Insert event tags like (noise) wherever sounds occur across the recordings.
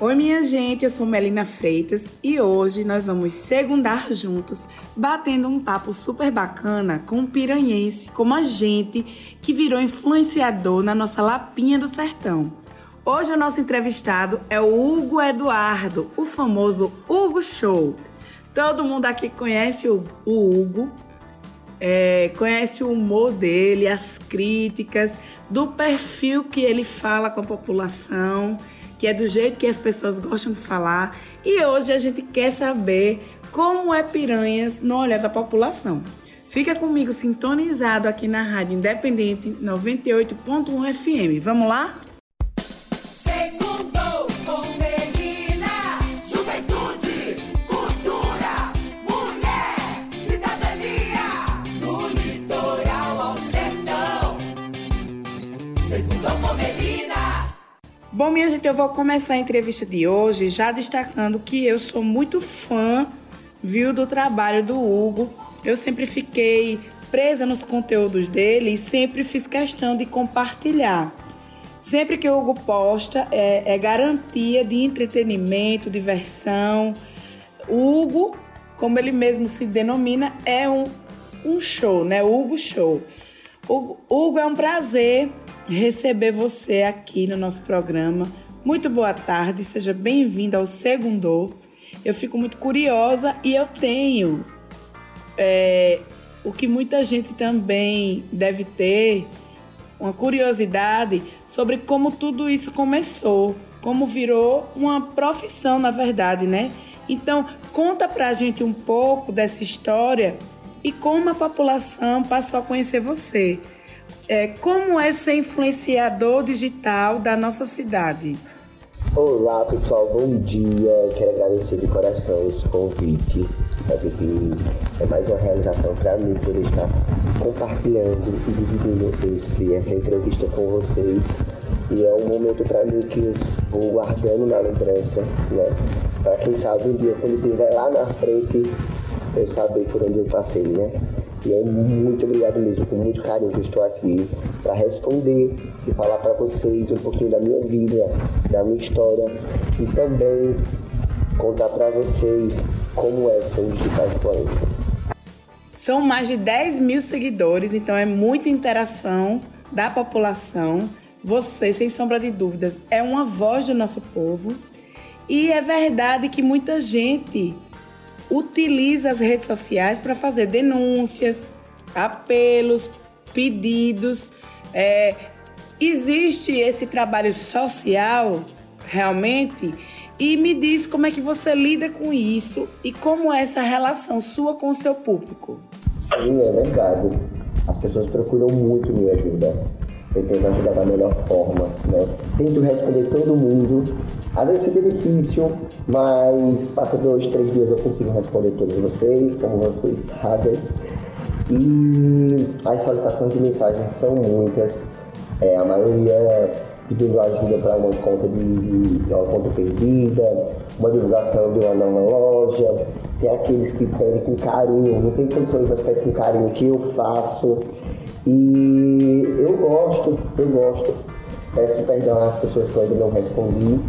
Oi, minha gente, eu sou Melina Freitas e hoje nós vamos segundar juntos, batendo um papo super bacana com um piranhense como a gente que virou influenciador na nossa Lapinha do Sertão. Hoje o nosso entrevistado é o Hugo Eduardo, o famoso Hugo Show. Todo mundo aqui conhece o, Hugo, é, conhece o humor dele, as críticas, do perfil que ele fala com a população que é do jeito que as pessoas gostam de falar. E hoje a gente quer saber como é Piranhas no olhar da população. Fica comigo sintonizado aqui na Rádio Independente 98.1 FM. Vamos lá? Bom, minha gente, eu vou começar a entrevista de hoje já destacando que eu sou muito fã, viu, do trabalho do Hugo. Eu sempre fiquei presa nos conteúdos dele e sempre fiz questão de compartilhar. Sempre que o Hugo posta, é, é garantia de entretenimento, diversão. O Hugo, como ele mesmo se denomina, é um, um show, né? Hugo Show. O Hugo, é um prazer receber você aqui no nosso programa. Muito boa tarde, seja bem-vindo ao Segundo. Eu fico muito curiosa e eu tenho é, o que muita gente também deve ter, uma curiosidade sobre como tudo isso começou, como virou uma profissão, na verdade, né? Então, conta pra gente um pouco dessa história e como a população passou a conhecer você. É, como é ser influenciador digital da nossa cidade? Olá pessoal, bom dia. Quero agradecer de coração esse convite. Sabe que é mais uma realização para mim poder estar compartilhando e dividindo esse, essa entrevista com vocês. E é um momento para mim que eu vou guardando na lembrança, né? Para quem sabe um dia quando estiver lá na frente, eu saber por onde eu passei, né? E é muito obrigado mesmo, com muito carinho que eu estou aqui para responder e falar para vocês um pouquinho da minha vida, da minha história e também contar para vocês como é ser um digital influencer. São mais de 10 mil seguidores, então é muita interação da população. Você, sem sombra de dúvidas, é uma voz do nosso povo. E é verdade que muita gente utiliza as redes sociais para fazer denúncias, apelos, pedidos. É, existe esse trabalho social realmente? E me diz como é que você lida com isso e como é essa relação sua com o seu público. Sim, é verdade. As pessoas procuram muito minha ajuda eu tento ajudar da melhor forma, né? Tento responder todo mundo. Às vezes fica difícil, mas passa dois, três dias eu consigo responder todos vocês, como vocês sabem. E as solicitações de mensagens são muitas. É, a maioria pedindo ajuda para uma conta de, de, uma conta perdida, uma divulgação de uma nova loja. Tem aqueles que pedem com carinho, não tem condições, mas pedem com carinho o que eu faço. E eu gosto, eu gosto. Peço perdão às pessoas que ainda não respondi.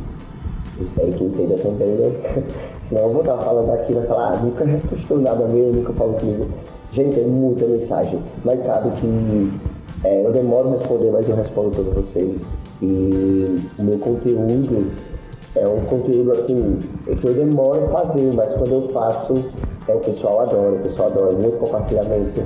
Espero que entenda também, né? (laughs) Senão eu vou estar falando aqui e vai falar, ah, nunca repostou nada meu, nunca falou comigo. Gente, é muita mensagem. Mas sabe que é, eu demoro a responder, mas eu respondo todos vocês. E o meu conteúdo é um conteúdo assim, é que eu demoro a fazer, mas quando eu faço, é, o pessoal adora, o pessoal adora, muito compartilhamento.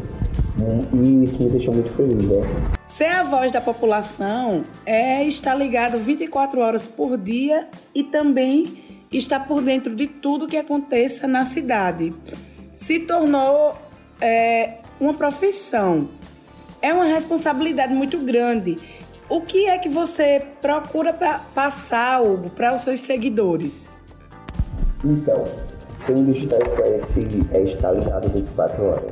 E isso me deixou muito feliz, né? Ser a voz da população é estar ligado 24 horas por dia e também estar por dentro de tudo que aconteça na cidade. Se tornou é, uma profissão. É uma responsabilidade muito grande. O que é que você procura pra passar, Hugo, para os seus seguidores? Então, um digital influencer é estar ligado 24 horas.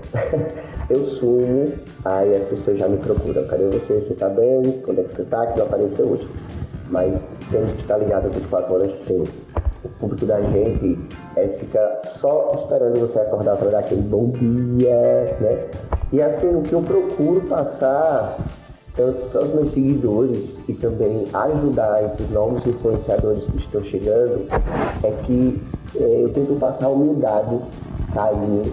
(laughs) eu sumo, aí as pessoas já me procuram. Cadê você? Você tá bem? Quando é que você tá? Que não apareceu hoje. Mas temos que estar ligado 24 horas sim. O público da gente é, fica só esperando você acordar para dar aquele bom dia, né? E assim, o que eu procuro passar tanto para os meus seguidores e também ajudar esses novos influenciadores que estão chegando, é que eu tento passar humildade, carinho,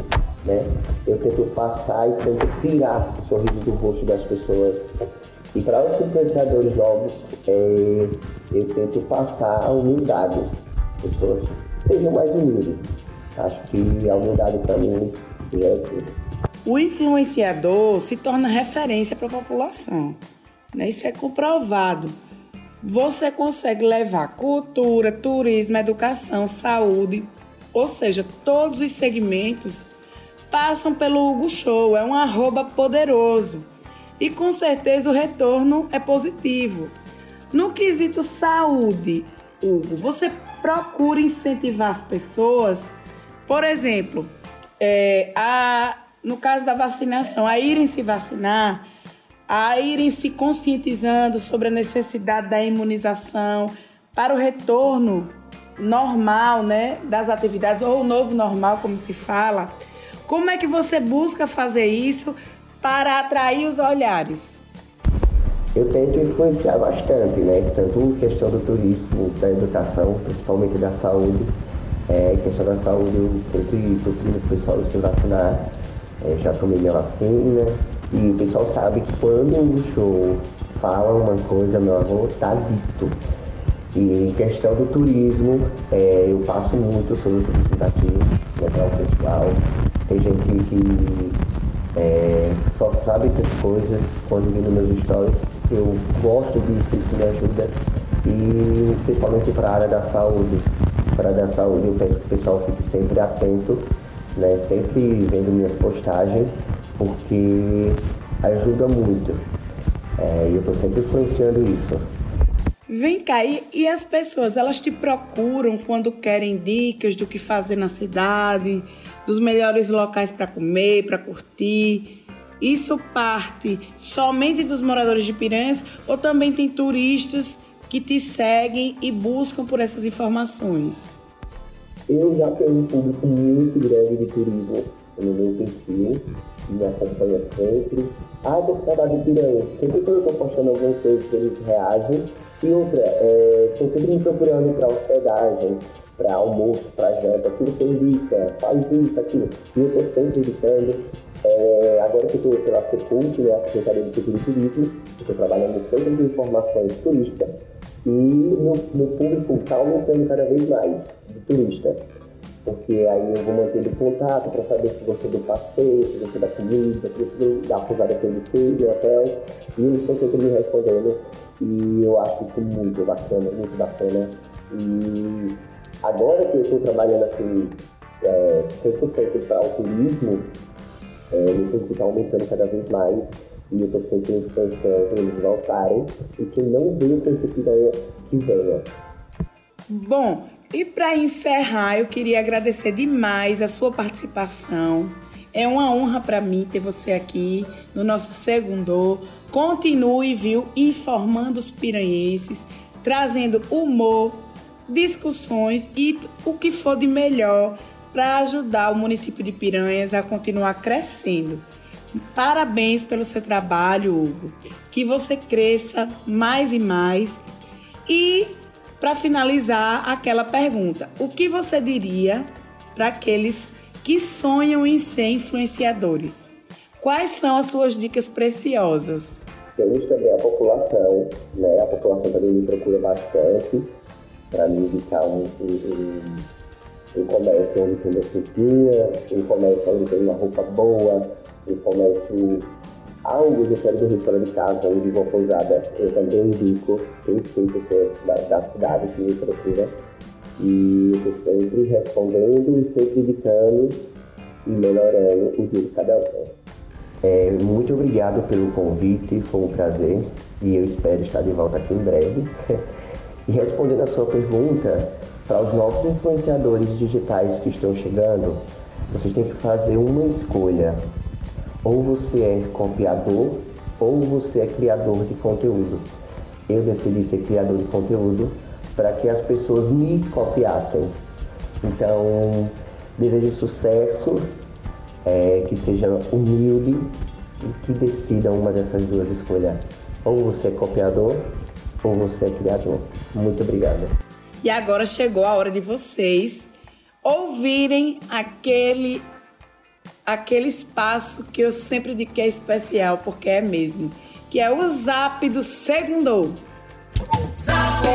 né? Eu tento passar e tento tirar o sorriso do rosto das pessoas. E para os influenciadores novos, é, eu tento passar a humildade. Pessoas sejam mais humildes. Acho que a humildade para mim é tudo o influenciador se torna referência para a população. Né? Isso é comprovado. Você consegue levar cultura, turismo, educação, saúde, ou seja, todos os segmentos passam pelo Hugo Show. É um arroba poderoso. E com certeza o retorno é positivo. No quesito saúde, Hugo, você procura incentivar as pessoas, por exemplo, é, a no caso da vacinação, a irem se vacinar, a irem se conscientizando sobre a necessidade da imunização para o retorno normal, né, das atividades ou o novo normal, como se fala. Como é que você busca fazer isso para atrair os olhares? Eu tento influenciar bastante, né? Tanto em questão do turismo, da educação, principalmente da saúde. É, questão da saúde, eu sempre procuro o pessoal se vacinar é, já tomei minha vacina e o pessoal sabe que quando o show fala uma coisa, meu avô tá dito. E em questão do turismo, é, eu passo muito sobre o turismo daqui, levar o pessoal. Tem gente que é, só sabe das coisas quando vê nos meus stories. Eu gosto disso, isso me ajuda. E principalmente para a área da saúde. Para a área da saúde, eu peço que o pessoal fique sempre atento né? Sempre vendo minhas postagens, porque ajuda muito. É, e eu estou sempre influenciando isso. Vem cá, e, e as pessoas, elas te procuram quando querem dicas do que fazer na cidade, dos melhores locais para comer, para curtir. Isso parte somente dos moradores de Piranhas ou também tem turistas que te seguem e buscam por essas informações? Eu já tenho um público muito grande de turismo no meu perfil, me acompanha sempre. Ah, com saudade de piranha. Sempre que eu estou postando alguma coisa, eles reagem. E outra, estou é, sempre me procurando para hospedagem, para almoço, para janta, que você indica, faz isso, aquilo. E eu estou sempre indicando. É, agora que eu estou pela Secult, né, a Secretaria de Cultura e Turismo, estou trabalhando Centro de Informações Turísticas, e meu, meu público está aumentando cada vez mais de turista. Porque aí eu vou mantendo contato para saber se gostou do passeio, se gostou da comida, se gostou da pousada que eu fiquei, do hotel. E eles estão sempre me respondendo. E eu acho isso muito bacana, muito bacana. E agora que eu estou trabalhando assim, é, 100% para o turismo, é, meu público está aumentando cada vez mais e eu estou sempre influenciando eles voltarem e que não veio com que venha. Bom, e para encerrar, eu queria agradecer demais a sua participação. É uma honra para mim ter você aqui no nosso segundo. Continue, viu, informando os piranhenses, trazendo humor, discussões e o que for de melhor para ajudar o município de Piranhas a continuar crescendo. Parabéns pelo seu trabalho, Hugo. Que você cresça mais e mais. E para finalizar aquela pergunta, o que você diria para aqueles que sonham em ser influenciadores? Quais são as suas dicas preciosas? Temos também a população, né? A população também me procura bastante para me indicar um, um, um, comércio onde tem doceria, um comércio onde tem uma roupa boa, um comércio algo de quero do fora de casa, onde vou pousada, eu também indico, tem sim pessoas da, da cidade que me procuram. E eu estou sempre respondendo e sempre indicando e melhorando o dia de cada um. É, muito obrigado pelo convite, foi um prazer e eu espero estar de volta aqui em breve. (laughs) e respondendo a sua pergunta, para os novos influenciadores digitais que estão chegando, vocês têm que fazer uma escolha ou você é copiador ou você é criador de conteúdo. Eu decidi ser criador de conteúdo para que as pessoas me copiassem. Então, desejo sucesso, é, que seja humilde e que decida uma dessas duas escolhas. Ou você é copiador, ou você é criador. Muito obrigado. E agora chegou a hora de vocês ouvirem aquele aquele espaço que eu sempre digo que é especial, porque é mesmo, que é o Zap do Segundo. Zap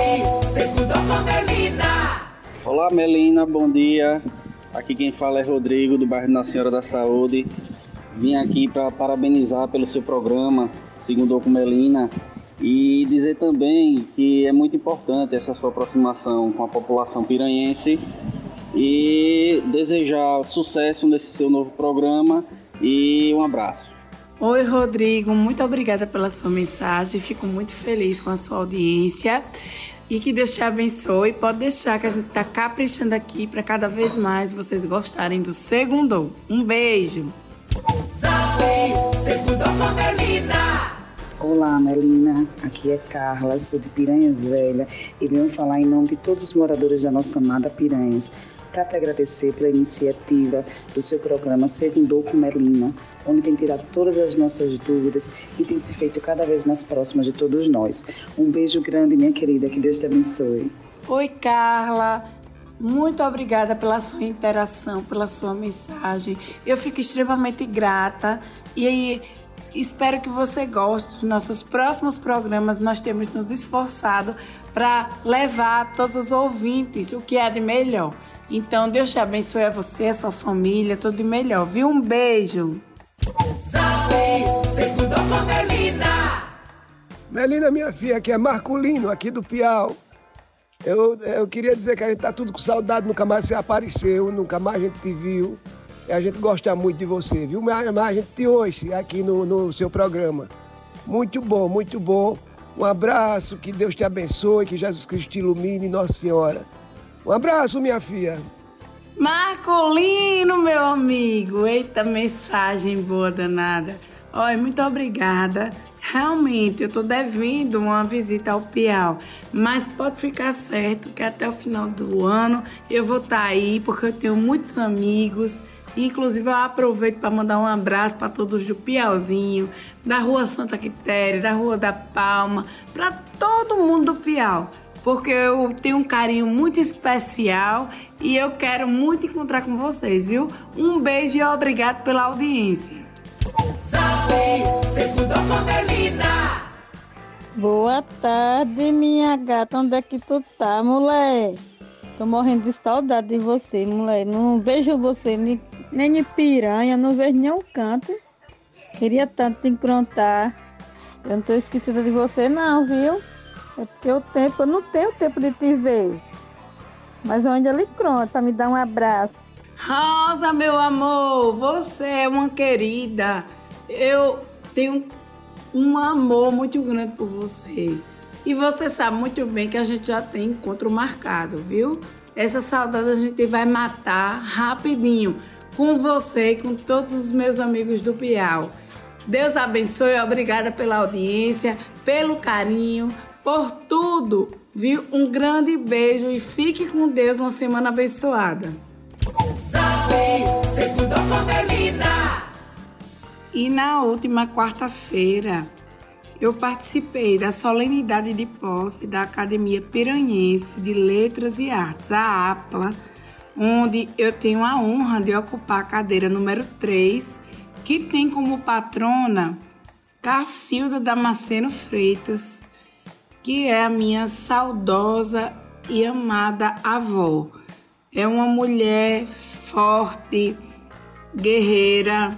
Segundo com Melina. Olá Melina, bom dia. Aqui quem fala é Rodrigo, do bairro Nossa Senhora da Saúde. Vim aqui para parabenizar pelo seu programa, Segundo com Melina, e dizer também que é muito importante essa sua aproximação com a população piranhense e desejar sucesso nesse seu novo programa e um abraço. Oi, Rodrigo, muito obrigada pela sua mensagem. Fico muito feliz com a sua audiência. E que Deus te abençoe. Pode deixar que a gente está caprichando aqui para cada vez mais vocês gostarem do segundo. Um beijo. segundo com Melina. Olá, Melina. Aqui é Carla, sou de Piranhas Velha e venho falar em nome de todos os moradores da nossa amada Piranhas para te agradecer pela iniciativa do seu programa Segundo com Melina, onde tem tirado todas as nossas dúvidas e tem se feito cada vez mais próxima de todos nós. Um beijo grande, minha querida, que Deus te abençoe. Oi, Carla. Muito obrigada pela sua interação, pela sua mensagem. Eu fico extremamente grata e espero que você goste dos nossos próximos programas. Nós temos nos esforçado para levar a todos os ouvintes o que é de melhor. Então, Deus te abençoe a você, a sua família, tudo de melhor, viu? Um beijo. Melina, minha filha, aqui é Marculino, aqui do Piau. Eu, eu queria dizer que a gente tá tudo com saudade, nunca mais você apareceu, nunca mais a gente te viu. E a gente gosta muito de você, viu? Mas, mas a gente te ouve aqui no, no seu programa. Muito bom, muito bom. Um abraço, que Deus te abençoe, que Jesus Cristo te ilumine, Nossa Senhora. Um abraço, minha filha. Marcolino, meu amigo. Eita, mensagem boa danada. Oi, muito obrigada. Realmente, eu tô devendo uma visita ao Piau, mas pode ficar certo que até o final do ano eu vou estar tá aí, porque eu tenho muitos amigos. Inclusive, eu aproveito para mandar um abraço para todos do Piauzinho, da Rua Santa Quitéria, da Rua da Palma, para todo mundo do Piau porque eu tenho um carinho muito especial e eu quero muito encontrar com vocês, viu? Um beijo e obrigado pela audiência. Boa tarde, minha gata. Onde é que tu tá, mulher? Tô morrendo de saudade de você, mulher. Não vejo você nem, nem de piranha, não vejo nenhum canto. Queria tanto te encontrar. Eu não tô esquecida de você, não, viu? É porque o tempo, eu não tenho tempo de te ver. Mas ainda lhe pronta, me dá um abraço. Rosa, meu amor, você é uma querida. Eu tenho um amor muito grande por você. E você sabe muito bem que a gente já tem encontro marcado, viu? Essa saudade a gente vai matar rapidinho com você e com todos os meus amigos do Piau. Deus abençoe, obrigada pela audiência, pelo carinho, por tudo, viu? Um grande beijo e fique com Deus uma semana abençoada. E na última quarta-feira, eu participei da solenidade de posse da Academia Piranhense de Letras e Artes, a APLA, onde eu tenho a honra de ocupar a cadeira número 3, que tem como patrona Cacilda Damasceno Freitas, que é a minha saudosa e amada avó. É uma mulher forte, guerreira,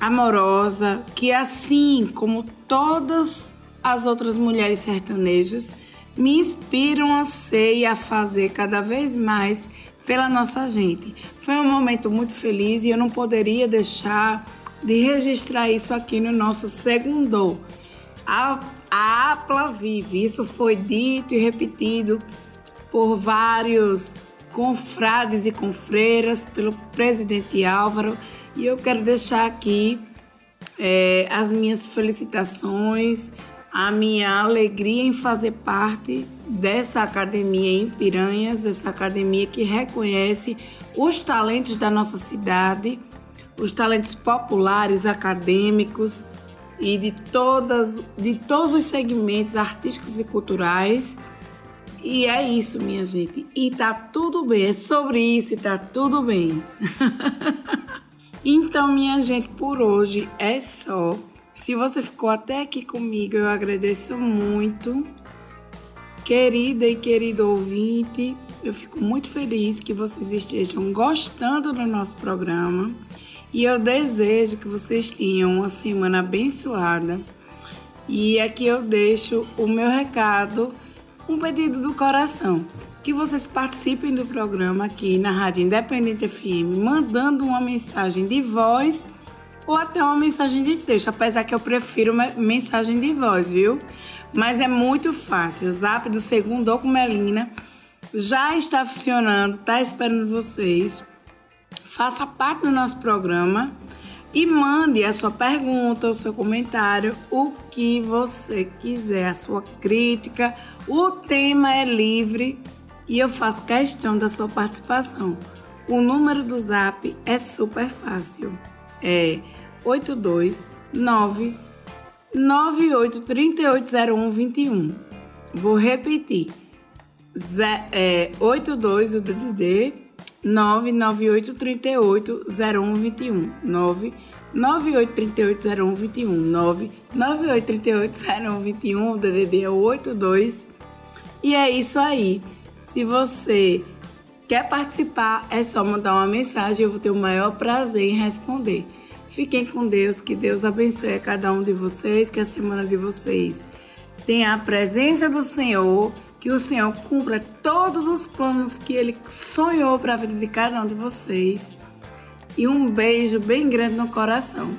amorosa, que assim como todas as outras mulheres sertanejas, me inspiram a ser e a fazer cada vez mais pela nossa gente. Foi um momento muito feliz e eu não poderia deixar de registrar isso aqui no nosso segundo. A a APLA vive. Isso foi dito e repetido por vários confrades e confreiras, pelo presidente Álvaro, e eu quero deixar aqui é, as minhas felicitações, a minha alegria em fazer parte dessa academia em Piranhas, essa academia que reconhece os talentos da nossa cidade, os talentos populares, acadêmicos, e de todas de todos os segmentos artísticos e culturais. E é isso, minha gente. E tá tudo bem. É sobre isso e tá tudo bem. (laughs) então, minha gente, por hoje é só. Se você ficou até aqui comigo, eu agradeço muito. Querida e querido ouvinte, eu fico muito feliz que vocês estejam gostando do nosso programa e eu desejo que vocês tenham uma semana abençoada. E aqui eu deixo o meu recado, um pedido do coração, que vocês participem do programa aqui na Rádio Independente FM, mandando uma mensagem de voz ou até uma mensagem de texto, apesar que eu prefiro mensagem de voz, viu? Mas é muito fácil. O zap do segundo com Melina já está funcionando, tá esperando vocês. Faça parte do nosso programa e mande a sua pergunta, o seu comentário, o que você quiser, a sua crítica. O tema é livre e eu faço questão da sua participação. O número do zap é super fácil. É 829 98380121. Vou repetir. Zé, é, 82 o DDD 998380121 998380121 998380121 o DDD é o 82 e é isso aí. Se você quer participar, é só mandar uma mensagem, eu vou ter o maior prazer em responder. Fiquem com Deus, que Deus abençoe a cada um de vocês, que a semana de vocês tenha a presença do Senhor, que o Senhor cumpra todos os planos que Ele sonhou para a vida de cada um de vocês. E um beijo bem grande no coração.